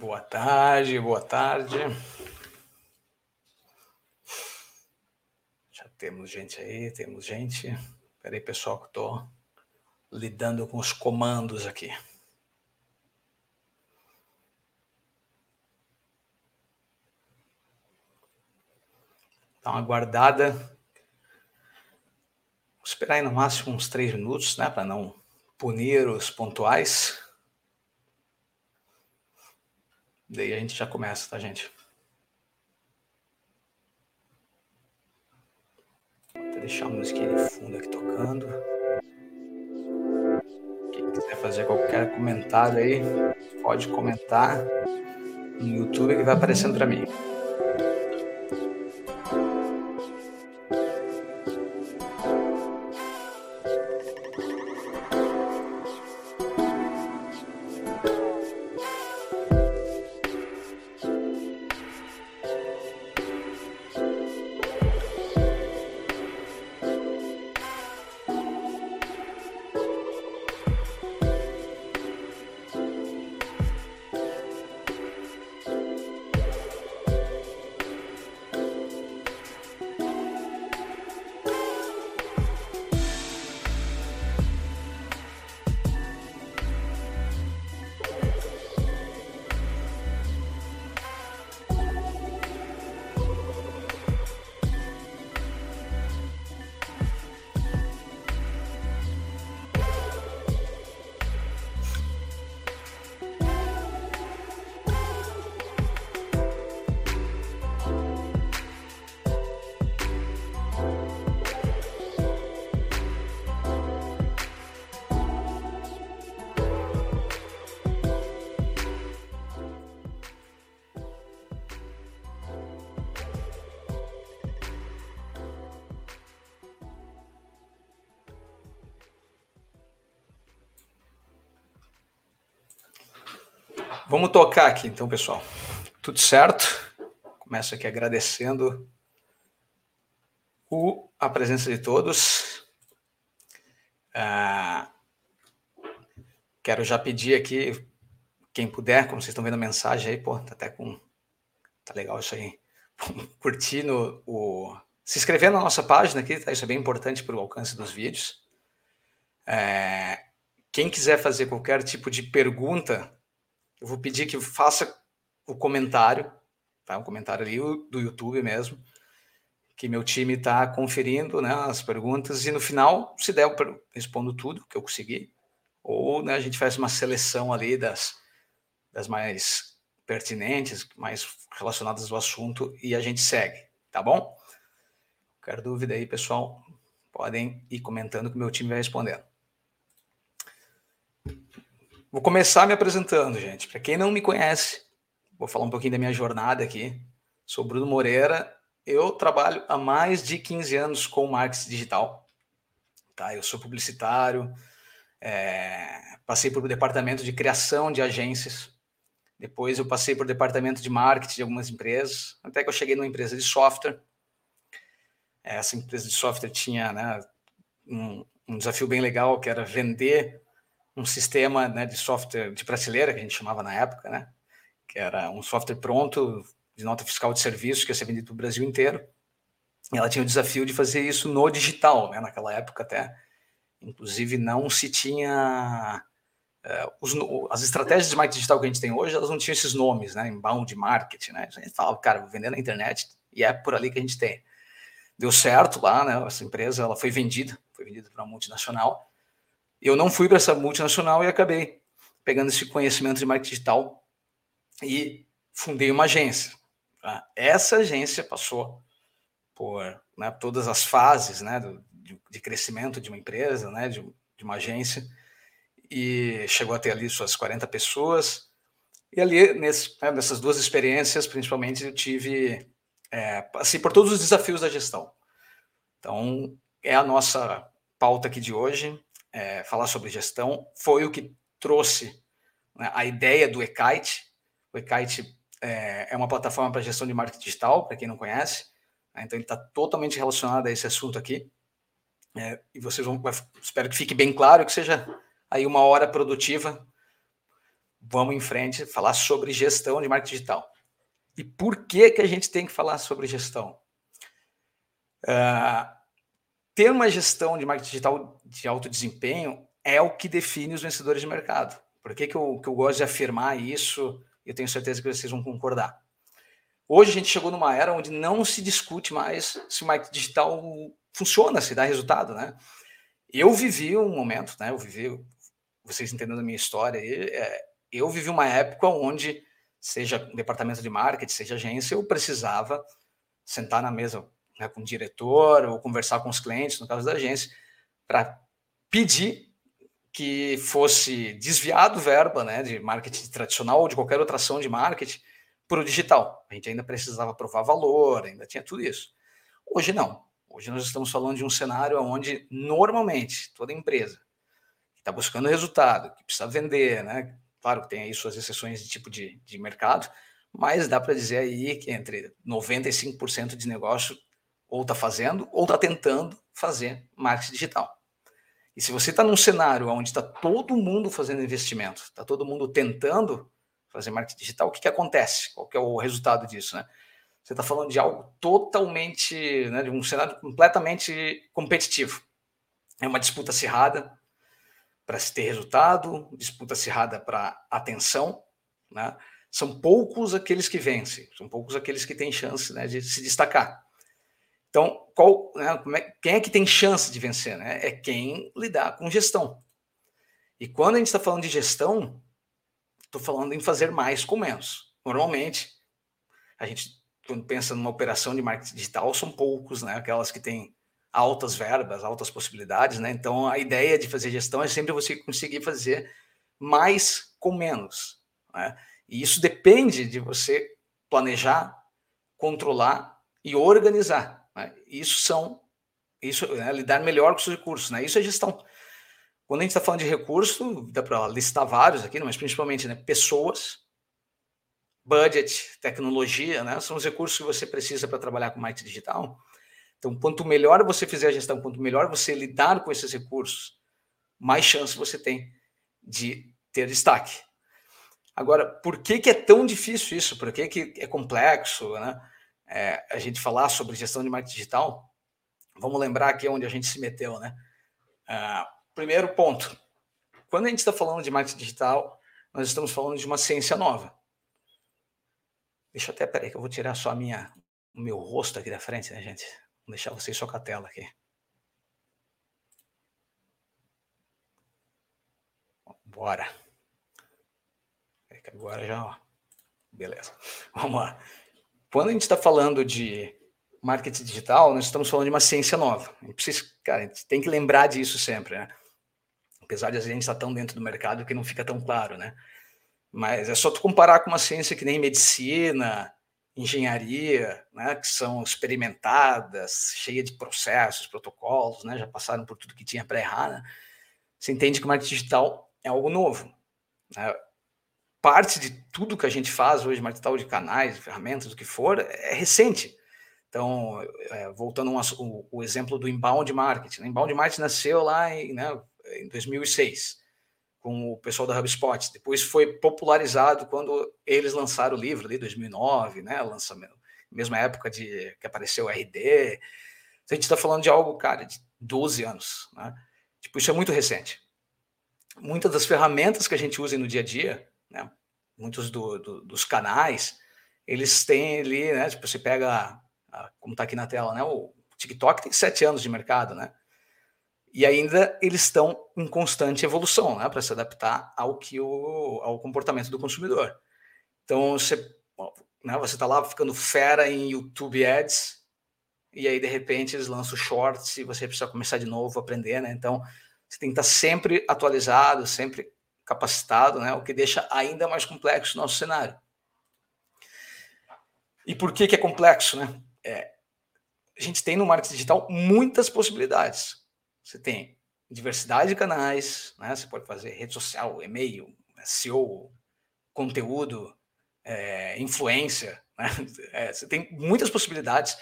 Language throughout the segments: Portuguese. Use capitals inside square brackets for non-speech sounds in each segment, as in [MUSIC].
Boa tarde, boa tarde. Já temos gente aí, temos gente. Espera aí, pessoal, que estou lidando com os comandos aqui. Dá uma guardada. Vou esperar aí no máximo uns três minutos, né, para não punir os pontuais. Daí a gente já começa, tá, gente? Vou deixar a musiquinha de fundo aqui tocando. Quem quiser fazer qualquer comentário aí, pode comentar no YouTube que vai aparecendo para mim. Vamos tocar aqui, então, pessoal. Tudo certo? Começo aqui agradecendo o, a presença de todos. Ah, quero já pedir aqui, quem puder, como vocês estão vendo a mensagem aí, pô, tá até com. Tá legal isso aí. [LAUGHS] Curtindo o. Se inscrever na nossa página aqui, tá? Isso é bem importante para o alcance dos vídeos. É, quem quiser fazer qualquer tipo de pergunta eu vou pedir que faça o comentário, tá? Um comentário ali do YouTube mesmo, que meu time está conferindo né, as perguntas e no final, se der, eu respondo tudo que eu consegui. Ou né, a gente faz uma seleção ali das, das mais pertinentes, mais relacionadas ao assunto e a gente segue, tá bom? Qualquer dúvida aí, pessoal, podem ir comentando que meu time vai respondendo. Vou começar me apresentando, gente. Para quem não me conhece, vou falar um pouquinho da minha jornada aqui. Sou Bruno Moreira. Eu trabalho há mais de 15 anos com marketing digital. Tá? Eu sou publicitário, é... passei por um departamento de criação de agências. Depois eu passei por departamento de marketing de algumas empresas, até que eu cheguei numa empresa de software. Essa empresa de software tinha né, um, um desafio bem legal, que era vender um sistema né, de software de prateleira, que a gente chamava na época, né? Que era um software pronto de nota fiscal de serviço que ia ser vendido para o Brasil inteiro. E ela tinha o desafio de fazer isso no digital, né? Naquela época até. Inclusive não se tinha... Uh, os, as estratégias de marketing digital que a gente tem hoje, elas não tinham esses nomes, né? Inbound marketing, né? A gente falava, cara, vou vender na internet e é por ali que a gente tem. Deu certo lá, né? Essa empresa, ela foi vendida, foi vendida para uma multinacional eu não fui para essa multinacional e acabei pegando esse conhecimento de marketing digital e fundei uma agência. Tá? Essa agência passou por né, todas as fases né, do, de, crescimento de uma empresa, né, de, de, uma agência, e chegou a ter ali suas 40 pessoas. E ali, nesse, né, nessas duas experiências, principalmente, eu tive, é, passei por todos os desafios da gestão. Então, é a nossa pauta aqui de hoje, é, falar sobre gestão, foi o que trouxe né, a ideia do eKite. O eKite é, é uma plataforma para gestão de marketing digital, para quem não conhece. Né, então, ele está totalmente relacionado a esse assunto aqui. É, e vocês vão, espero que fique bem claro, que seja aí uma hora produtiva vamos em frente falar sobre gestão de marketing digital. E por que, que a gente tem que falar sobre gestão? Uh, ter uma gestão de marketing digital de alto desempenho é o que define os vencedores de mercado. Por que, que, eu, que eu gosto de afirmar isso? Eu tenho certeza que vocês vão concordar. Hoje a gente chegou numa era onde não se discute mais se o marketing digital funciona, se dá resultado, né? Eu vivi um momento, né? Eu vivi, vocês entendendo a minha história, é, eu vivi uma época onde, seja departamento de marketing, seja agência, eu precisava sentar na mesa né, com o diretor ou conversar com os clientes, no caso da agência, para pedir que fosse desviado verba né, de marketing tradicional ou de qualquer outra ação de marketing para o digital. A gente ainda precisava provar valor, ainda tinha tudo isso. Hoje não. Hoje nós estamos falando de um cenário onde normalmente toda empresa que está buscando resultado, que precisa vender, né? Claro que tem aí suas exceções de tipo de, de mercado, mas dá para dizer aí que entre 95% de negócio ou está fazendo ou está tentando fazer marketing digital. E se você está num cenário onde está todo mundo fazendo investimento, está todo mundo tentando fazer marketing digital, o que, que acontece? Qual que é o resultado disso? Né? Você está falando de algo totalmente, né, de um cenário completamente competitivo. É uma disputa acirrada para se ter resultado, disputa acirrada para atenção. Né? São poucos aqueles que vencem, são poucos aqueles que têm chance né, de se destacar. Então, qual, né, é, quem é que tem chance de vencer? Né? É quem lidar com gestão. E quando a gente está falando de gestão, estou falando em fazer mais com menos. Normalmente, a gente, quando pensa numa operação de marketing digital, são poucos, né? aquelas que têm altas verbas, altas possibilidades. Né? Então, a ideia de fazer gestão é sempre você conseguir fazer mais com menos. Né? E isso depende de você planejar, controlar e organizar. Né? Isso são isso né, lidar melhor com os recursos, né? Isso é gestão. Quando a gente está falando de recurso, dá para listar vários aqui, mas principalmente né, pessoas, budget, tecnologia, né? São os recursos que você precisa para trabalhar com marketing digital. Então, quanto melhor você fizer a gestão, quanto melhor você lidar com esses recursos, mais chance você tem de ter destaque. Agora, por que, que é tão difícil isso? Por que, que é complexo? Né? É, a gente falar sobre gestão de marketing digital, vamos lembrar aqui onde a gente se meteu, né? Uh, primeiro ponto, quando a gente está falando de marketing digital, nós estamos falando de uma ciência nova. Deixa eu até, peraí, que eu vou tirar só a minha, o meu rosto aqui da frente, né, gente? Vou deixar vocês só com a tela aqui. Bora. Agora já, ó. Beleza. [LAUGHS] Vamos lá. Quando a gente está falando de marketing digital, nós estamos falando de uma ciência nova. A gente, precisa, cara, a gente tem que lembrar disso sempre, né? Apesar de a gente estar tão dentro do mercado que não fica tão claro, né? Mas é só tu comparar com uma ciência que nem medicina, engenharia, né, que são experimentadas, cheia de processos, protocolos, né, já passaram por tudo que tinha para errar, né? Você entende que o marketing digital é algo novo. Né? Parte de tudo que a gente faz hoje, marketing de canais, ferramentas, o que for, é recente. Então, é, voltando ao um, o exemplo do inbound marketing. Né? Inbound marketing nasceu lá em, né, em 2006, com o pessoal da HubSpot. Depois foi popularizado quando eles lançaram o livro, ali 2009, né, lançamento, mesma época de que apareceu o RD. Então, a gente está falando de algo, cara, de 12 anos. Né? Tipo, isso é muito recente. Muitas das ferramentas que a gente usa no dia a dia, né? Muitos do, do, dos canais, eles têm ali, né? Tipo, você pega, como está aqui na tela, né? O TikTok tem sete anos de mercado, né? E ainda eles estão em constante evolução, né? Para se adaptar ao que o, ao comportamento do consumidor. Então, você né, você está lá ficando fera em YouTube Ads, e aí de repente eles lançam shorts e você precisa começar de novo aprender, né? Então, você tem que estar sempre atualizado, sempre capacitado, né? o que deixa ainda mais complexo o nosso cenário. E por que, que é complexo? Né? É, a gente tem no marketing digital muitas possibilidades. Você tem diversidade de canais, né? você pode fazer rede social, e-mail, SEO, conteúdo, é, influência. Né? [LAUGHS] É, você tem muitas possibilidades.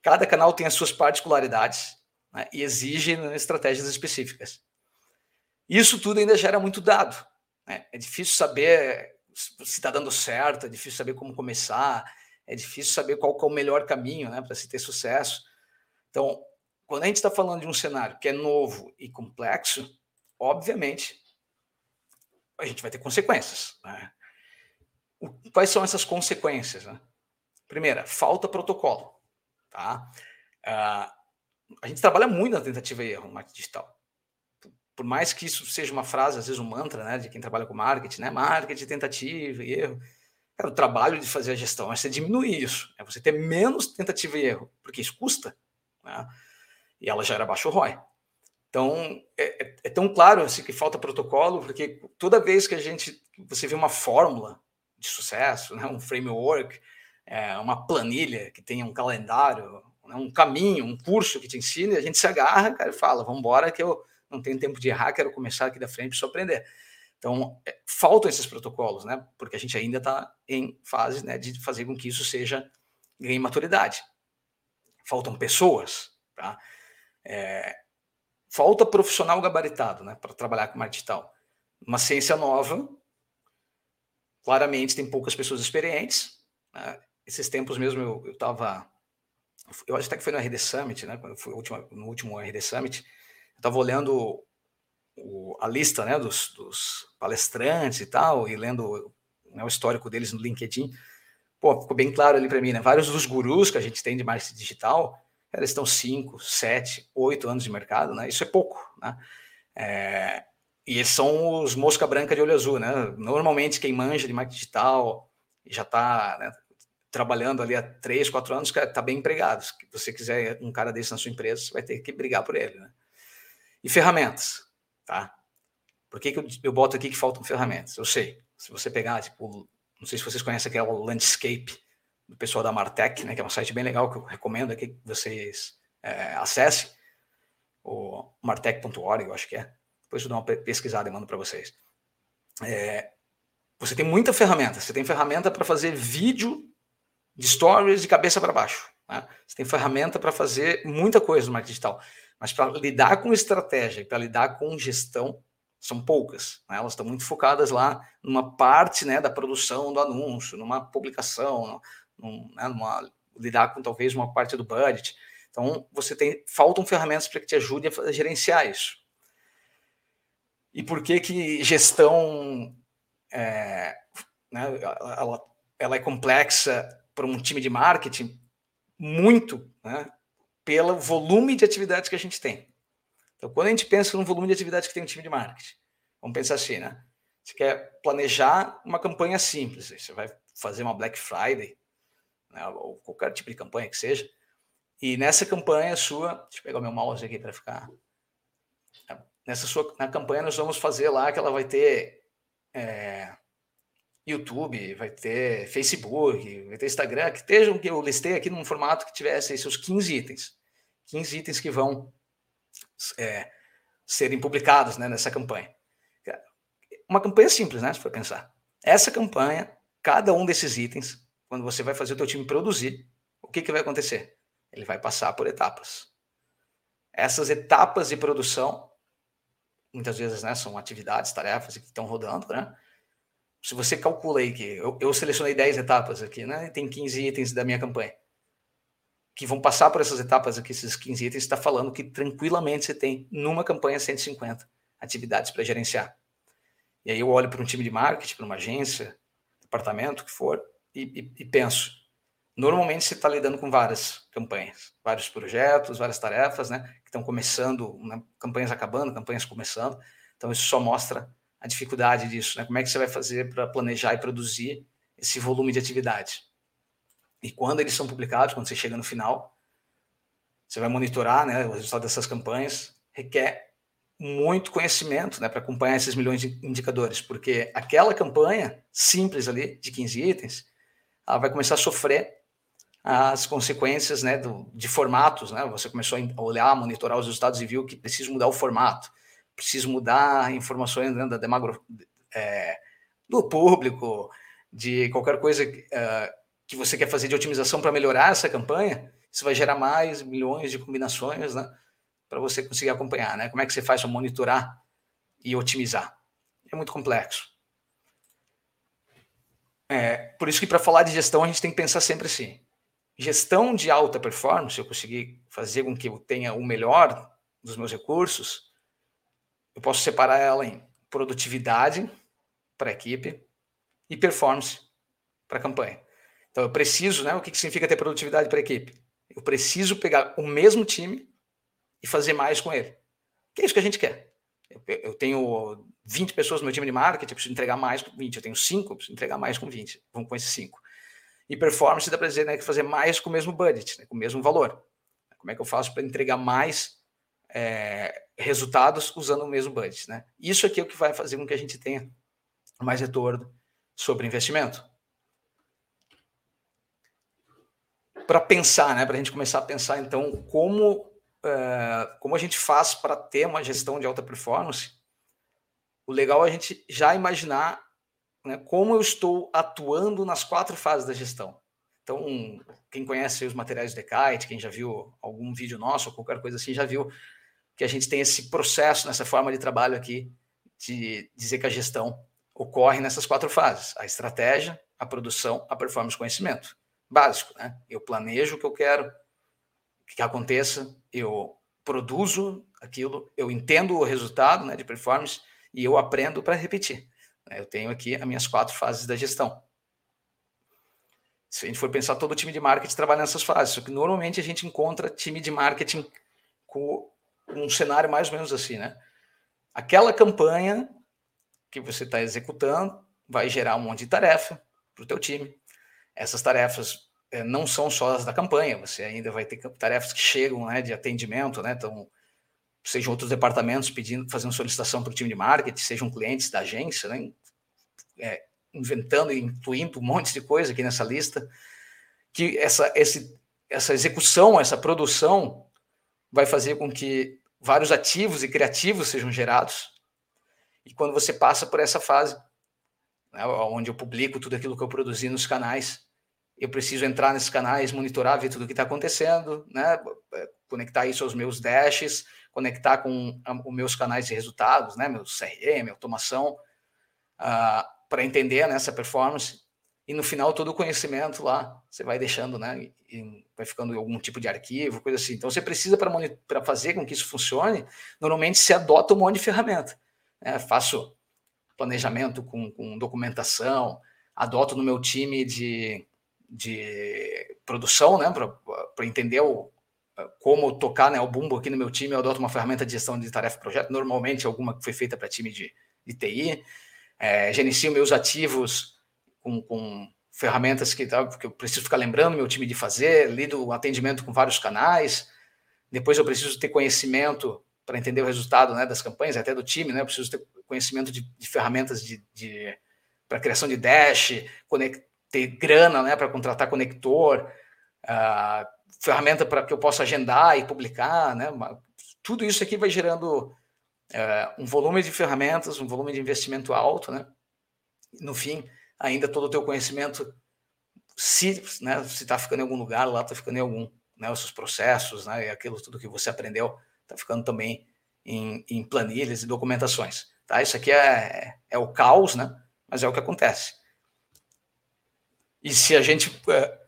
Cada canal tem as suas particularidades né? e exige estratégias específicas. Isso tudo ainda gera muito dado. Né? É difícil saber se está dando certo, é difícil saber como começar, é difícil saber qual é o melhor caminho né, para se ter sucesso. Então, quando a gente está falando de um cenário que é novo e complexo, obviamente a gente vai ter consequências. Né? Quais são essas consequências? Né? Primeira, falta protocolo. Tá? Uh, a gente trabalha muito na tentativa e erro no marketing digital. Por mais que isso seja uma frase, às vezes um mantra, né, de quem trabalha com marketing, né, marketing, tentativa e erro. É o trabalho de fazer a gestão é você diminuir isso, é você ter menos tentativa e erro, porque isso custa. Né? E ela já era baixo ROI. Então, é, é, é, tão claro assim, que falta protocolo, porque toda vez que a gente, você vê uma fórmula de sucesso, né, um framework, é, uma planilha que tenha um calendário, né, um caminho, um curso que te ensine, a gente se agarra cara, e fala, vamos embora que eu não tenho tempo de errar, quero começar aqui da frente só aprender. Então, é, faltam esses protocolos, né? Porque a gente ainda está em fase né, de fazer com que isso seja ganhe maturidade. Faltam pessoas, tá? É, falta profissional gabaritado, né, para trabalhar com marketing digital. Uma ciência nova, claramente tem poucas pessoas experientes. Né? Esses tempos mesmo eu estava, eu, eu acho até que foi no RD Summit, né? Quando foi no último RD Summit, eu estava olhando o, a lista né, dos, dos, palestrantes e tal, e lendo né, o histórico deles no LinkedIn, pô, ficou bem claro ali para mim, né? Vários dos gurus que a gente tem de marketing digital, eles estão 5, 7, 8 anos de mercado, né? Isso é pouco, né? É, e eles são os mosca branca de olho azul, né? Normalmente quem manja de marketing digital já está né, trabalhando ali há 3, 4 anos, está bem empregado. Se você quiser um cara desse na sua empresa, você vai ter que brigar por ele, né? E ferramentas, tá? Por que, que eu, eu boto aqui que faltam ferramentas? Eu sei. Se você pegar, tipo, não sei se vocês conhecem aquela Landscape do pessoal da Martech, né, que é um site bem legal que eu recomendo aqui que vocês é, acessem, o martech.org, eu acho que é. Depois eu dou uma pesquisada e mando para vocês. É, você tem muita ferramenta. Você tem ferramenta para fazer vídeo de stories de cabeça para baixo. Né? Você tem ferramenta para fazer muita coisa no marketing digital. Mas para lidar com estratégia para lidar com gestão, são poucas. Né? Elas estão muito focadas lá numa parte né, da produção do anúncio, numa publicação, num, né, numa, lidar com talvez uma parte do budget. Então, você tem faltam ferramentas para que te ajude a gerenciar isso. E por que que gestão é, né, ela, ela é complexa para um time de marketing? Muito, né, pelo volume de atividades que a gente tem. Então, quando a gente pensa no volume de atividades que tem um time de marketing, vamos pensar assim, né? Você quer planejar uma campanha simples, você vai fazer uma Black Friday, né, ou qualquer tipo de campanha que seja, e nessa campanha sua, deixa eu pegar o meu mouse aqui para ficar. Nessa sua na campanha nós vamos fazer lá que ela vai ter é, YouTube, vai ter Facebook, vai ter Instagram, que estejam que eu listei aqui num formato que tivesse seus 15 itens. 15 itens que vão é, serem publicados né, nessa campanha. Uma campanha simples, né? Se for pensar. Essa campanha, cada um desses itens, quando você vai fazer o teu time produzir, o que, que vai acontecer? Ele vai passar por etapas. Essas etapas de produção, muitas vezes né, são atividades, tarefas que estão rodando, né? Se você calcula aí que eu, eu selecionei 10 etapas aqui, né? Tem 15 itens da minha campanha que vão passar por essas etapas aqui, esses 15 itens, está falando que tranquilamente você tem numa campanha 150 atividades para gerenciar. E aí eu olho para um time de marketing, para uma agência, departamento, que for, e, e, e penso. Normalmente você está lidando com várias campanhas, vários projetos, várias tarefas, né? Que estão começando, né, campanhas acabando, campanhas começando. Então isso só mostra a dificuldade disso, né? Como é que você vai fazer para planejar e produzir esse volume de atividade? E quando eles são publicados, quando você chega no final, você vai monitorar, né, o resultado dessas campanhas, requer muito conhecimento, né, para acompanhar esses milhões de indicadores, porque aquela campanha simples ali de 15 itens, ela vai começar a sofrer as consequências, né, do, de formatos, né? Você começou a olhar, monitorar os resultados e viu que precisa mudar o formato preciso mudar informações né, da demagro, é, do público, de qualquer coisa uh, que você quer fazer de otimização para melhorar essa campanha, isso vai gerar mais milhões de combinações, né? Para você conseguir acompanhar, né? Como é que você faz para monitorar e otimizar? É muito complexo. É, por isso que para falar de gestão a gente tem que pensar sempre assim. Gestão de alta performance, eu conseguir fazer com que eu tenha o melhor dos meus recursos, eu posso separar ela em produtividade para a equipe e performance para a campanha. Então eu preciso, né? O que, que significa ter produtividade para a equipe? Eu preciso pegar o mesmo time e fazer mais com ele. Que é isso que a gente quer. Eu, eu tenho 20 pessoas no meu time de marketing, eu preciso entregar mais com 20. Eu tenho 5, eu preciso entregar mais com 20. Vamos com esses 5. E performance dá para dizer né, que fazer mais com o mesmo budget, né, com o mesmo valor. Como é que eu faço para entregar mais é, resultados usando o mesmo budget? Né? Isso aqui é o que vai fazer com que a gente tenha mais retorno sobre investimento. Para pensar, né, para a gente começar a pensar, então, como, uh, como a gente faz para ter uma gestão de alta performance, o legal é a gente já imaginar né, como eu estou atuando nas quatro fases da gestão. Então, quem conhece os materiais do Decite, quem já viu algum vídeo nosso ou qualquer coisa assim, já viu que a gente tem esse processo, nessa forma de trabalho aqui, de dizer que a gestão ocorre nessas quatro fases: a estratégia, a produção, a performance e conhecimento. Básico, né? Eu planejo o que eu quero que aconteça, eu produzo aquilo, eu entendo o resultado né, de performance e eu aprendo para repetir. Eu tenho aqui as minhas quatro fases da gestão. Se a gente for pensar, todo time de marketing trabalha nessas fases, só que normalmente a gente encontra time de marketing com um cenário mais ou menos assim, né? Aquela campanha que você está executando vai gerar um monte de tarefa para o teu time. Essas tarefas é, não são só as da campanha, você ainda vai ter tarefas que chegam né, de atendimento, né? Então, sejam outros departamentos pedindo, fazendo solicitação para o time de marketing, sejam clientes da agência, né? É, inventando e incluindo um monte de coisa aqui nessa lista, que essa, esse, essa execução, essa produção vai fazer com que vários ativos e criativos sejam gerados. E quando você passa por essa fase, né, onde eu publico tudo aquilo que eu produzi nos canais, eu preciso entrar nesses canais, monitorar, ver tudo o que está acontecendo, né, conectar isso aos meus dashes, conectar com os meus canais de resultados, né, meu CRM, automação, uh, ah, para entender né, performance. E no final, todo o conhecimento lá, você vai deixando, né? vai ficando algum tipo de arquivo, coisa assim. Então, você precisa, para fazer com que isso funcione, normalmente se adota um monte de ferramenta. Né? Faço planejamento com, com documentação, adoto no meu time de, de produção, né? Para entender o, como tocar né, o bumbo aqui no meu time, eu adoto uma ferramenta de gestão de tarefa projeto, normalmente alguma que foi feita para time de, de TI. É, gerencio meus ativos com, com ferramentas que, tá, que eu preciso ficar lembrando meu time de fazer, lido o atendimento com vários canais. Depois eu preciso ter conhecimento para entender o resultado né, das campanhas, até do time, né? Eu preciso ter conhecimento de, de ferramentas de, de para criação de dash, ter grana né, para contratar conector, uh, ferramenta para que eu possa agendar e publicar, né? Tudo isso aqui vai gerando é, um volume de ferramentas, um volume de investimento alto, né? No fim, ainda todo o teu conhecimento, se né, está ficando em algum lugar, lá está ficando em algum, né? Os seus processos, né? E aquilo tudo que você aprendeu está ficando também em, em, planilhas e documentações, tá? Isso aqui é, é o caos, né? Mas é o que acontece. E se a gente é,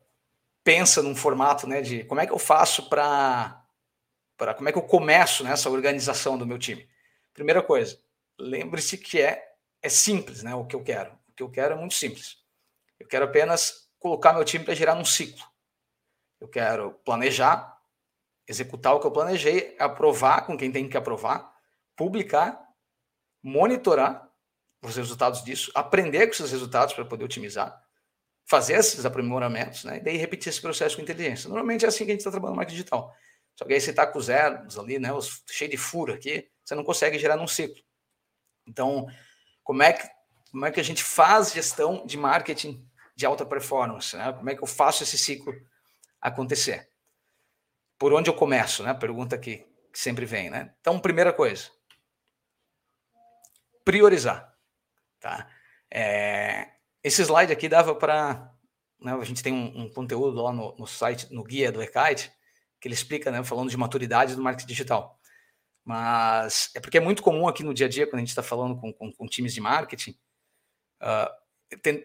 pensa num formato né, de como é que eu faço para. Como é que eu começo nessa organização do meu time? Primeira coisa, lembre-se que é, é simples né, o que eu quero. Que eu quero é muito simples. Eu quero apenas colocar meu time para gerar num ciclo. Eu quero planejar, executar o que eu planejei, aprovar com quem tem que aprovar, publicar, monitorar os resultados disso, aprender com esses resultados para poder otimizar fazer esses aprimoramentos, né? E daí repetir esse processo com inteligência. Normalmente é assim que a gente está trabalhando no marketing digital. Só que aí você está com zeros ali, né? Os, cheio de furo aqui, você não consegue gerar num ciclo. Então, como é que, como é que a gente faz gestão de marketing de alta performance? Né? Como é que eu faço esse ciclo acontecer? Por onde eu começo, né? Pergunta que, que sempre vem, né? Então, primeira coisa, priorizar, tá? É, esse slide aqui dava para. Né, a gente tem um, um conteúdo lá no, no, site, no guia do Ekite, que ele explica, né, falando de maturidade do marketing digital. Mas é porque é muito comum aqui no dia a dia, quando a gente está falando com, com, com, times de marketing, uh, tem,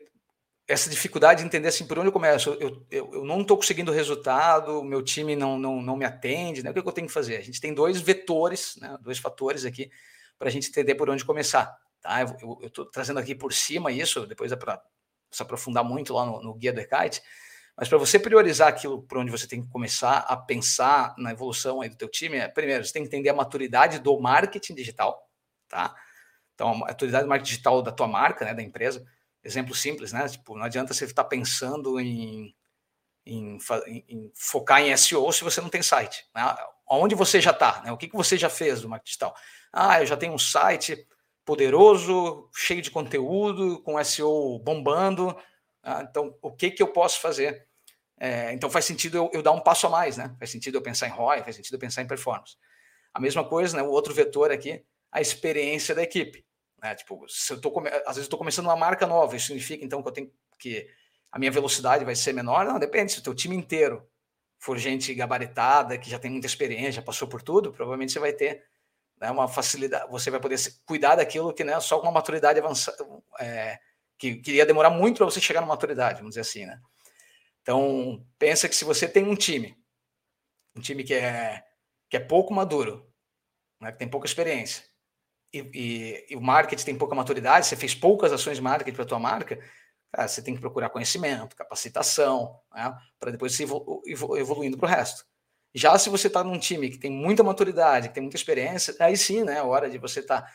essa dificuldade de entender assim por onde eu começo. Eu, eu, eu não estou conseguindo resultado, meu time não, não, não me atende, né? O que, é que eu tenho que fazer? A gente tem dois vetores, né? dois fatores aqui para a gente entender por onde começar. Tá? Eu estou trazendo aqui por cima isso, depois é para se aprofundar muito lá no, no guia do Ekite, mas para você priorizar aquilo por onde você tem que começar a pensar na evolução aí do teu time, é, primeiro, você tem que entender a maturidade do marketing digital, tá? Então, a maturidade do marketing digital da tua marca, né, da empresa, exemplo simples, né? Tipo, não adianta você estar pensando em, em, em, focar em SEO se você não tem site. Né? Onde você já está? Né? O que, que você já fez do marketing digital? Ah, eu já tenho um site poderoso, cheio de conteúdo, com SEO bombando. Ah, então, o que, que eu posso fazer? É, então, faz sentido eu, eu, dar um passo a mais, né? Faz sentido eu pensar em ROI, faz sentido eu pensar em performance. A mesma coisa, né? O outro vetor aqui, a experiência da equipe. Né? Tipo, se eu tô come... às vezes estou começando uma marca nova, isso significa então que eu tenho que a minha velocidade vai ser menor? Não, depende. Se o teu time inteiro for gente gabaritada, que já tem muita experiência, já passou por tudo, provavelmente você vai ter né, uma facilidade, você vai poder cuidar daquilo que né, só com uma maturidade avançada, é, que, que ia demorar muito para você chegar na maturidade, vamos dizer assim, né? Então, pensa que se você tem um time, um time que é, que é pouco maduro, né, que tem pouca experiência, e, e, o marketing tem pouca maturidade, você fez poucas ações de marketing para a tua marca, cara, você tem que procurar conhecimento, capacitação, né, para depois se evolu evoluindo para o resto. Já se você está num time que tem muita maturidade, que tem muita experiência, aí sim, né, é hora de você estar tá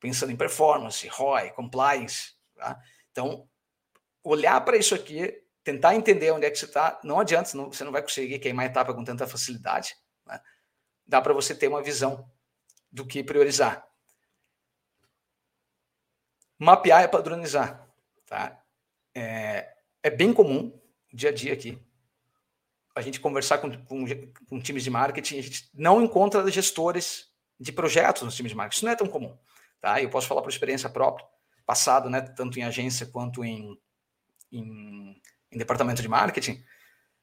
pensando em performance, ROI, compliance. Tá? Então, olhar para isso aqui, tentar entender onde é que você está, não adianta, você não vai conseguir queimar etapa com tanta facilidade. Né? Dá para você ter uma visão do que priorizar. Mapear é padronizar. Tá? É, é bem comum, dia a dia aqui, a gente conversar com, com, com, times de marketing, a gente não encontra gestores de projetos nos times de marketing. Isso não é tão comum. Tá? Eu posso falar por experiência própria, passado, né, tanto em agência quanto em, em, em departamento de marketing.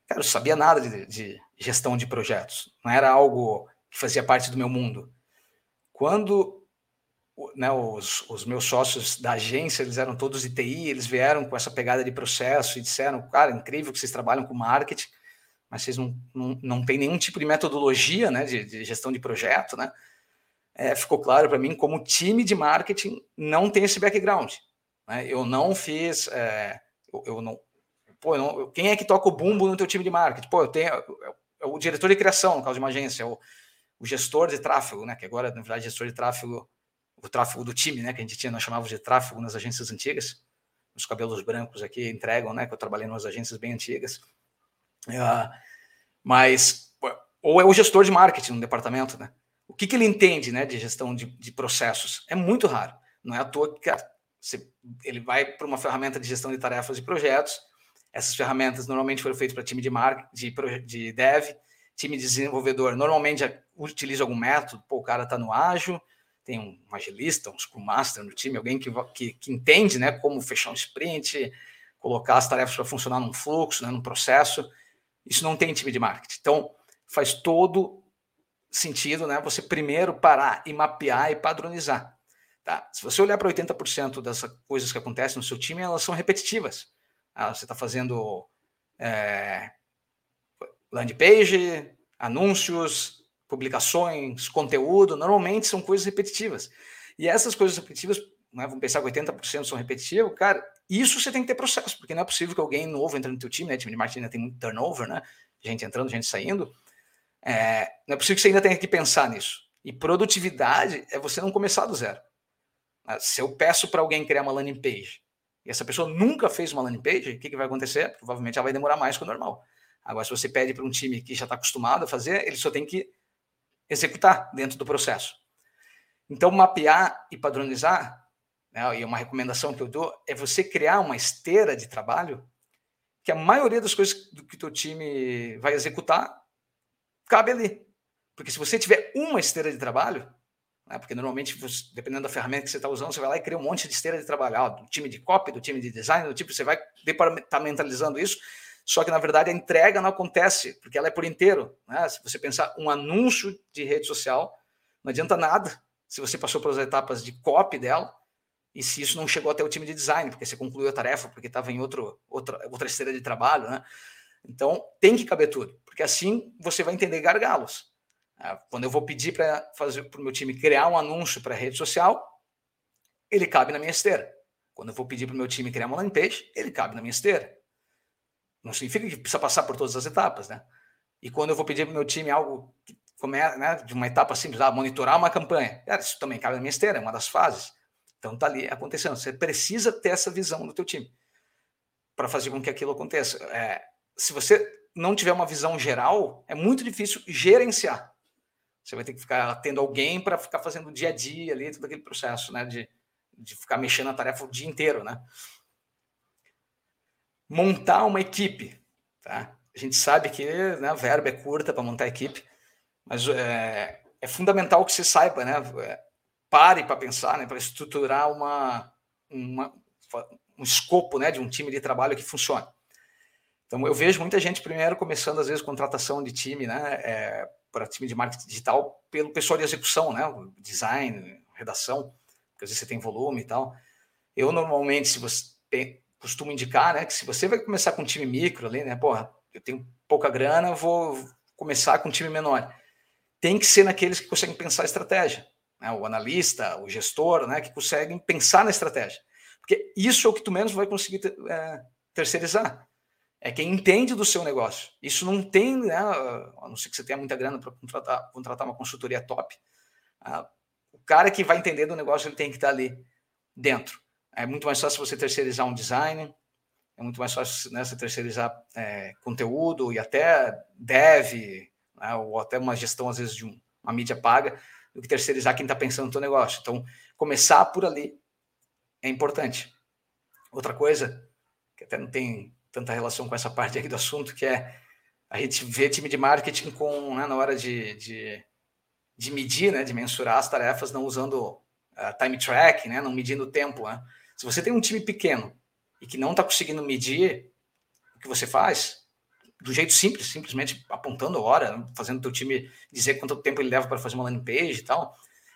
Cara, eu sabia nada de, de gestão de projetos. Não era algo que fazia parte do meu mundo. Quando né, os, os, meus sócios da agência, eles eram todos de TI, eles vieram com essa pegada de processo e disseram, cara, incrível que vocês trabalham com marketing, mas vocês não, não, não têm nenhum tipo de metodologia né, de, de gestão de projeto, né? É, ficou claro para mim como time de marketing não tem esse background. Né? Eu não fiz, é, eu, eu, não, pô, eu não, quem é que toca o bumbo no teu time de marketing? Pô, eu tenho é o diretor de criação, no caso de uma agência, é o, o gestor de tráfego, né? Que agora, na verdade, gestor de tráfego o tráfego do time, né, que a gente tinha, nós chamávamos de tráfego nas agências antigas, os cabelos brancos aqui entregam, né, que eu trabalhei em umas agências bem antigas. Uh, mas, ou é o gestor de marketing no departamento, né? O que, que ele entende, né, de gestão de, de processos? É muito raro. Não é à toa que você, ele vai para uma ferramenta de gestão de tarefas e projetos. Essas ferramentas normalmente foram feitas para time de marketing, de, de dev, time de desenvolvedor. Normalmente utiliza algum método. Pô, o cara está no ágil, tem um agilista, um Scrum Master no time, alguém que, que, que entende né, como fechar um sprint, colocar as tarefas para funcionar num fluxo, né, num processo. Isso não tem time de marketing. Então, faz todo sentido né, você primeiro parar e mapear e padronizar. Tá? Se você olhar para 80% das coisas que acontecem no seu time, elas são repetitivas. Ah, você está fazendo é, landing page, anúncios, publicações, conteúdo, normalmente são coisas repetitivas. E essas coisas repetitivas, né, vamos pensar que 80% são repetitivos, cara, isso você tem que ter processo, porque não é possível que alguém novo entre no teu time, né? Time de marketing ainda tem muito turnover, né? Gente entrando, gente saindo. É, não é possível que você ainda tenha que pensar nisso. E produtividade é você não começar do zero. Ah, se eu peço para alguém criar uma landing page e essa pessoa nunca fez uma landing page, o que, que vai acontecer? Provavelmente ela vai demorar mais que o normal. Agora, se você pede para um time que já está acostumado a fazer, ele só tem que executar dentro do processo. Então, mapear e padronizar, né, e uma recomendação que eu dou, é você criar uma esteira de trabalho que a maioria das coisas que o teu time vai executar cabe ali. Porque se você tiver uma esteira de trabalho, né, porque normalmente, dependendo da ferramenta que você está usando, você vai lá e cria um monte de esteira de trabalho, ah, do time de copy, do time de design, do tipo, você vai departamentalizando isso, só que, na verdade, a entrega não acontece, porque ela é por inteiro. Né? Se você pensar um anúncio de rede social, não adianta nada se você passou pelas etapas de copy dela, e se isso não chegou até o time de design, porque você concluiu a tarefa, porque estava em outro, outra, outra esteira de trabalho, né? Então, tem que caber tudo, porque assim você vai entender gargalos. Ah, quando eu vou pedir para fazer para o meu time criar um anúncio para rede social, ele cabe na minha esteira. Quando eu vou pedir para o meu time criar uma landing page, ele cabe na minha esteira. Não significa que precisa passar por todas as etapas, né? E quando eu vou pedir para meu time algo que começa, né, de uma etapa simples, ah, monitorar uma campanha, cara, isso também cabe na minha esteira, é uma das fases. Então tá ali acontecendo. Você precisa ter essa visão do teu time para fazer com que aquilo aconteça. É, se você não tiver uma visão geral, é muito difícil gerenciar. Você vai ter que ficar tendo alguém para ficar fazendo o dia a dia ali, todo aquele processo, né? De, de ficar mexendo na tarefa o dia inteiro, né? Montar uma equipe, tá? A gente sabe que né, a verba é curta para montar equipe, mas é, é fundamental que você saiba, né? É, pare para pensar, né, para estruturar uma, uma, um escopo né, de um time de trabalho que funcione. Então, eu vejo muita gente primeiro começando, às vezes, contratação de time, né, é, para time de marketing digital, pelo pessoal de execução, né, design, redação, porque às vezes você tem volume e tal. Eu, normalmente, se você tem, costumo indicar, né, que se você vai começar com um time micro ali, né, porra, eu tenho pouca grana, vou começar com um time menor. Tem que ser naqueles que conseguem pensar estratégia né, o analista, o gestor, né, que conseguem pensar na estratégia. Porque isso é o que tu menos vai conseguir é, terceirizar. É quem entende do seu negócio. Isso não tem, né, a não ser que você tenha muita grana para contratar, contratar uma consultoria top. Uh, o cara que vai entender do negócio ele tem que estar ali dentro. É muito mais fácil você terceirizar um design, é muito mais fácil né, você terceirizar é, conteúdo e até dev, né, ou até uma gestão, às vezes, de um, uma mídia paga, do que terceirizar quem está pensando no teu negócio. Então, começar por ali é importante. Outra coisa, que até não tem tanta relação com essa parte aqui do assunto, que é a gente vê time de marketing com, né, na hora de, de, de, medir, né, de mensurar as tarefas, não usando uh, time track, né, não medindo o tempo. Né? Se você tem um time pequeno e que não está conseguindo medir o que você faz, do jeito simples, simplesmente apontando hora, fazendo o teu time dizer quanto tempo ele leva para fazer uma landing page e tal.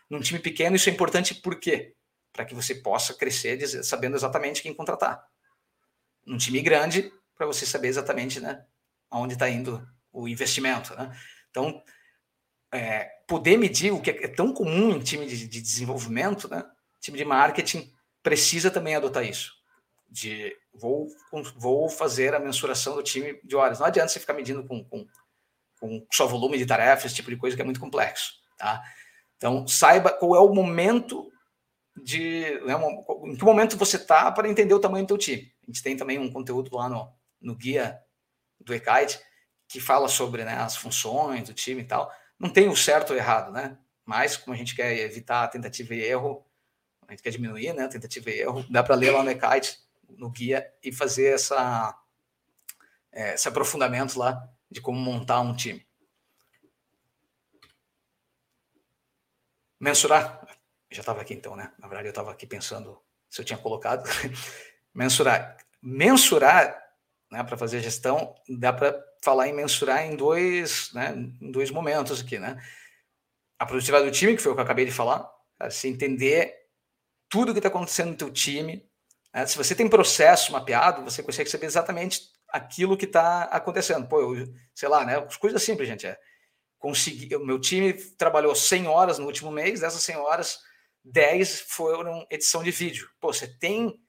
Num time pequeno, isso é importante por quê? Para que você possa crescer sabendo exatamente quem contratar. Num time grande, para você saber exatamente né, aonde está indo o investimento. Né? Então, é, poder medir o que é tão comum em time de, de desenvolvimento, né? time de marketing precisa também adotar isso de vou, vou fazer a mensuração do time de horas. Não adianta você ficar medindo com, com, com só volume de tarefas, esse tipo de coisa que é muito complexo. Tá? Então, saiba qual é o momento de. Né, em que momento você está para entender o tamanho do teu time. A gente tem também um conteúdo lá no, no guia do eKite que fala sobre né, as funções do time e tal. Não tem o certo ou errado, né? Mas, como a gente quer evitar a tentativa e erro, a gente quer diminuir né, tentativa e erro, dá para ler lá no eKite no guia e fazer essa, é, esse aprofundamento lá de como montar um time. Mensurar, já estava aqui então, né? Na verdade, eu estava aqui pensando se eu tinha colocado. [LAUGHS] mensurar. Mensurar, né, para fazer gestão, dá para falar em mensurar em dois, né, em dois momentos aqui, né? A produtividade do time, que foi o que eu acabei de falar, se entender tudo que está acontecendo no teu time, é, se você tem processo mapeado, você consegue saber exatamente aquilo que está acontecendo. Pô, eu, sei lá, né? Coisa simples, gente. É, consegui, o meu time trabalhou 100 horas no último mês, dessas 100 horas, 10 foram edição de vídeo. Pô, você tem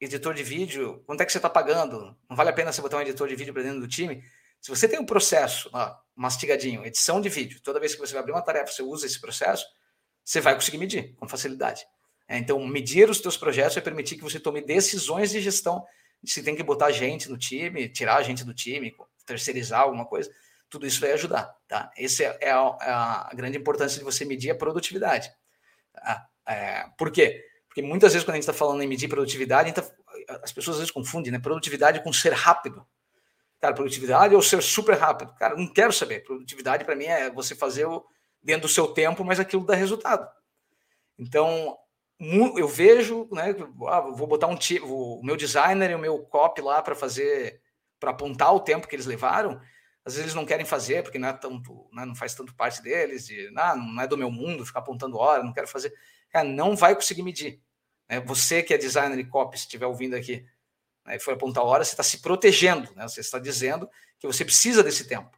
editor de vídeo, quanto é que você está pagando? Não vale a pena você botar um editor de vídeo para dentro do time? Se você tem um processo ó, mastigadinho, edição de vídeo, toda vez que você vai abrir uma tarefa, você usa esse processo, você vai conseguir medir com facilidade. É, então, medir os teus projetos vai permitir que você tome decisões de gestão. Se tem que botar gente no time, tirar gente do time, terceirizar alguma coisa, tudo isso vai ajudar. Tá? Essa é, é a, é a grande importância de você medir a produtividade. Tá? É, por quê? Porque muitas vezes, quando a gente está falando em medir produtividade, tá, as pessoas às vezes confundem né? produtividade com ser rápido. Cara, produtividade ou ser super rápido. Cara, não quero saber. Produtividade, para mim, é você fazer o, dentro do seu tempo, mas aquilo dá resultado. Então, eu vejo, né, ah, vou botar um o meu designer e o meu copy lá para fazer, para apontar o tempo que eles levaram. Às vezes eles não querem fazer porque não é tanto, né, não faz tanto parte deles, de, ah, não é do meu mundo ficar apontando hora, não quero fazer. É, não vai conseguir medir. Né? Você que é designer e copy, se estiver ouvindo aqui, né, e for apontar hora, você está se protegendo, né? Você está dizendo que você precisa desse tempo.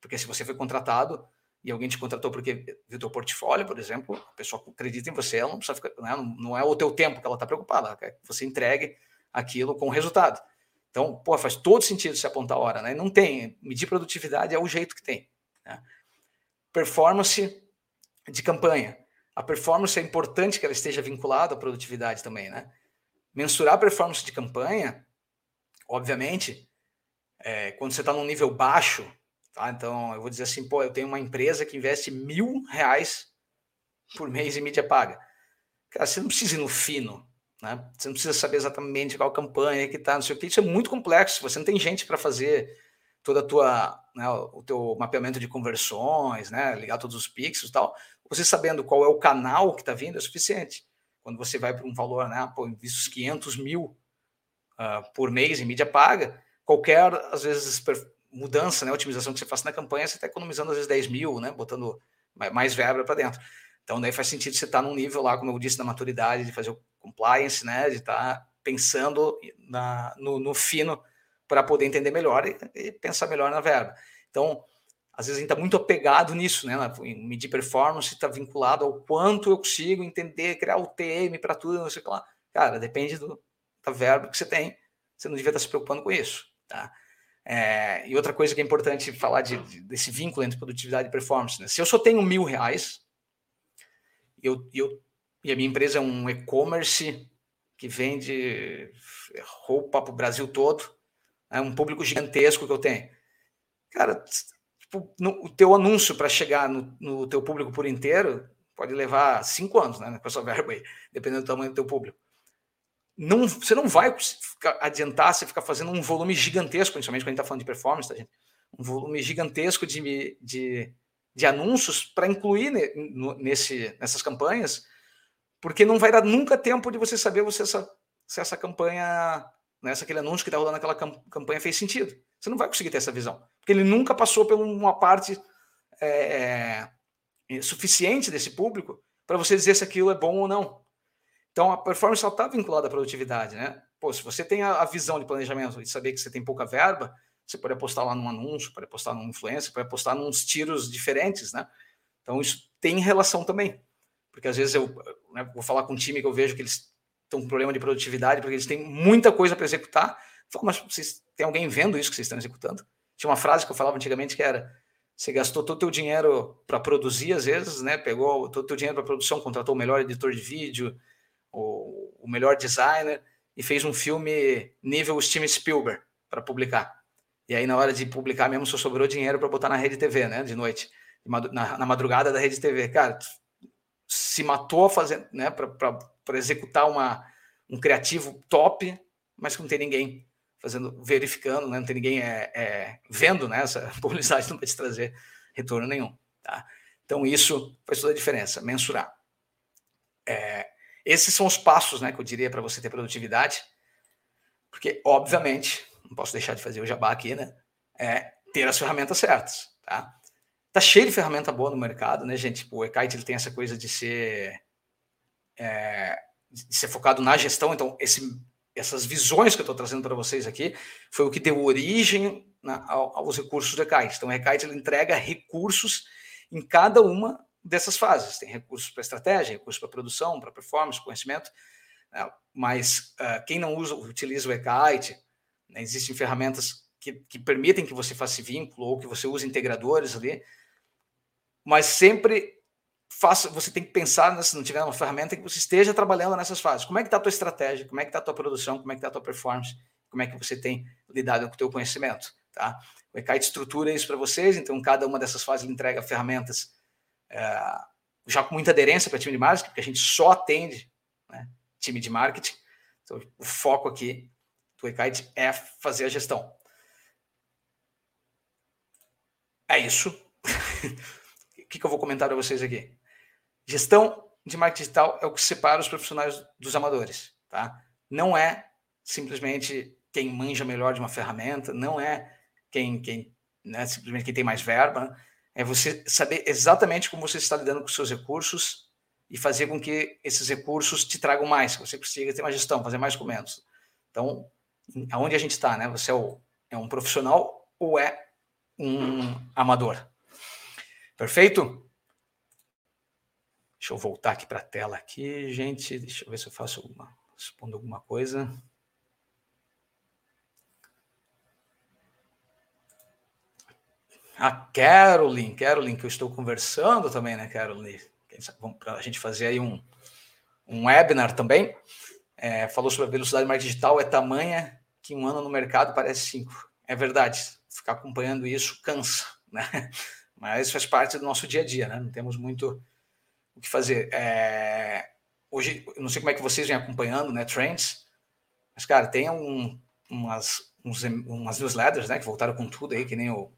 Porque se você foi contratado e alguém te contratou porque viu teu portfólio, por exemplo, a pessoa acredita em você, ela não precisa ficar, né? não é o teu tempo que ela está preocupada, ela quer que você entregue aquilo com resultado. Então, pô, faz todo sentido se apontar a hora, né? Não tem, medir produtividade é o jeito que tem. Né? Performance de campanha. A performance é importante que ela esteja vinculada à produtividade também, né? Mensurar a performance de campanha, obviamente, é, quando você está num nível baixo, tá? Então, eu vou dizer assim, pô, eu tenho uma empresa que investe mil reais por mês em mídia paga. Cara, você não precisa ir no fino, né? Você não precisa saber exatamente qual campanha que está, não sei o que. Isso é muito complexo. Você não tem gente para fazer toda a tua, né, o teu mapeamento de conversões, né, ligar todos os pixels e tal. Você sabendo qual é o canal que está vindo é suficiente. Quando você vai para um valor, né, pô, invisto 500 mil uh, por mês em mídia paga, qualquer, às vezes, mudança, né, otimização que você faça na campanha, você está economizando, às vezes, 10 mil, né, botando mais verba para dentro. Então, daí faz sentido você estar tá num nível lá, como eu disse, da maturidade, de fazer o compliance, né, de estar tá pensando na, no, no fino para poder entender melhor e, e pensar melhor na verba. Então, às vezes a gente está muito apegado nisso, né? Medir performance está vinculado ao quanto eu consigo entender, criar o TM para tudo, não sei o que lá. Cara, depende do, da verba que você tem. Você não devia estar tá se preocupando com isso, tá? É, e outra coisa que é importante falar de, de, desse vínculo entre produtividade e performance. Né? Se eu só tenho mil reais, eu, eu, e a minha empresa é um e-commerce que vende roupa para o Brasil todo, é um público gigantesco que eu tenho. Cara, tipo, no, o teu anúncio para chegar no, no teu público por inteiro pode levar cinco anos, né, com essa verba aí, dependendo do tamanho do teu público. Não, você não vai adiantar você ficar fazendo um volume gigantesco, principalmente quando a gente está falando de performance, tá, gente? Um volume gigantesco de, de, de anúncios para incluir nesse, nessas campanhas, porque não vai dar nunca tempo de você saber se essa, se essa campanha, né, se aquele anúncio que está rolando naquela campanha fez sentido. Você não vai conseguir ter essa visão, porque ele nunca passou por uma parte é, é, suficiente desse público para você dizer se aquilo é bom ou não. Então a performance está vinculada à produtividade, né? Pô, se você tem a, visão de planejamento e saber que você tem pouca verba, você pode apostar lá num anúncio, pode apostar num influencer, pode apostar nos tiros diferentes, né? Então isso tem relação também, porque às vezes eu né, vou falar com um time que eu vejo que eles estão com problema de produtividade porque eles têm muita coisa para executar Falo, mas vocês tem alguém vendo isso que vocês estão executando? Tinha uma frase que eu falava antigamente que era: você gastou todo o teu dinheiro para produzir, às vezes, né? Pegou todo o teu dinheiro para produção, contratou o melhor editor de vídeo, o, o melhor designer e fez um filme nível Steven Spielberg para publicar. E aí, na hora de publicar mesmo, só sobrou dinheiro para botar na rede TV, né? De noite, na, na madrugada da rede TV. Cara, se matou fazendo, né? Para executar uma, um criativo top, mas que não tem ninguém fazendo, verificando, né? não tem ninguém é, é, vendo né? essa [LAUGHS] publicidade, não vai te trazer retorno nenhum. Tá? Então, isso faz toda a diferença, mensurar. É, esses são os passos né, que eu diria para você ter produtividade, porque, obviamente, não posso deixar de fazer o jabá aqui, né? É ter as ferramentas certas, tá? Tá cheio de ferramenta boa no mercado, né, gente? Tipo, o eKite ele tem essa coisa de ser é, de ser focado na gestão, então esse essas visões que eu estou trazendo para vocês aqui foi o que deu origem né, aos recursos do Ekite. Então, o Ekite ele entrega recursos em cada uma dessas fases. Tem recursos para estratégia, recursos para produção, para performance, conhecimento. Né, mas uh, quem não usa, utiliza o Ekite, né, existem ferramentas que, que permitem que você faça vínculo ou que você use integradores ali, mas sempre faça, você tem que pensar, se não tiver uma ferramenta, que você esteja trabalhando nessas fases. Como é que está a tua estratégia? Como é que está a tua produção? Como é que está a tua performance? Como é que você tem lidado com o teu conhecimento? Tá? O Ekite estrutura isso para vocês, então cada uma dessas fases entrega ferramentas é, já com muita aderência para time de marketing, porque a gente só atende né, time de marketing. Então, o foco aqui do Ekite é fazer a gestão. É isso. [LAUGHS] o que, que eu vou comentar para vocês aqui? Gestão de marketing digital é o que separa os profissionais dos amadores, tá? Não é simplesmente quem manja melhor de uma ferramenta, não é quem, quem né, simplesmente quem tem mais verba, é você saber exatamente como você está lidando com os seus recursos e fazer com que esses recursos te tragam mais, que você consiga ter uma gestão, fazer mais com menos. Então, aonde a gente está, né? Você é, o, é um profissional ou é um amador? Perfeito? Deixa eu voltar aqui para a tela aqui, gente. Deixa eu ver se eu faço alguma, respondo alguma coisa. A Carolyn, Carolyn, que eu estou conversando também, né, Carolyn? Para a gente fazer aí um, um webinar também. É, falou sobre a velocidade mais digital, é tamanha que um ano no mercado parece cinco. É verdade, ficar acompanhando isso cansa, né? [LAUGHS] Mas faz parte do nosso dia a dia, né? Não temos muito o que fazer. É, hoje, não sei como é que vocês vêm acompanhando, né, trends, mas, cara, tem um, umas, uns, umas newsletters, né, que voltaram com tudo aí, que nem o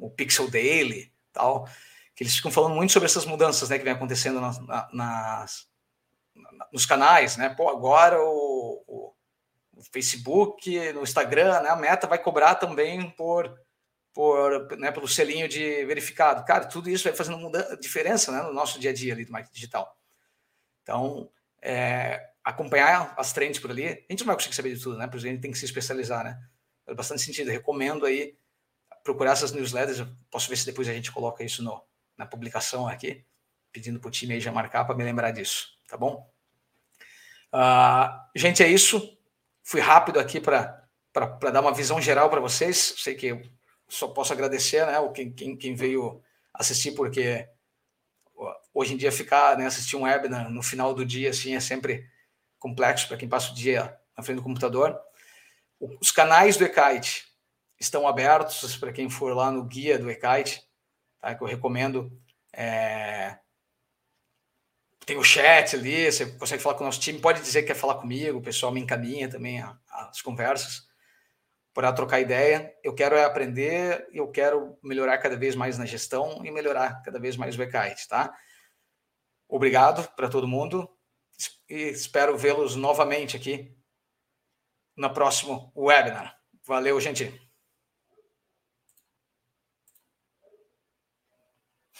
o Pixel Daily, tal, que eles ficam falando muito sobre essas mudanças, né, que vem acontecendo nas, nas nos canais, né? Pô, agora o, o, o, Facebook, no Instagram, né, a Meta vai cobrar também por por, né, pelo selinho de verificado. Cara, tudo isso vai fazendo mudança, diferença né, no nosso dia a dia ali do marketing digital. Então, é, acompanhar as trends por ali, a gente não vai conseguir saber de tudo, né? Por isso a gente tem que se especializar, né? Faz bastante sentido. Recomendo aí procurar essas newsletters. Posso ver se depois a gente coloca isso no, na publicação aqui, pedindo para o time aí já marcar para me lembrar disso, tá bom? Uh, gente, é isso. Fui rápido aqui para dar uma visão geral para vocês. Sei que eu só posso agradecer, né? Quem, quem, quem veio assistir, porque hoje em dia ficar, né, assistir um webinar no final do dia, assim, é sempre complexo para quem passa o dia na frente do computador. Os canais do Ekite estão abertos para quem for lá no guia do Ekite, tá? que eu recomendo. É... Tem o chat ali, você consegue falar com o nosso time, pode dizer que quer falar comigo, o pessoal me encaminha também as conversas para trocar ideia. Eu quero é aprender, eu quero melhorar cada vez mais na gestão e melhorar cada vez mais o Ekite, tá? Obrigado para todo mundo e espero vê-los novamente aqui no próximo webinar. Valeu, gente.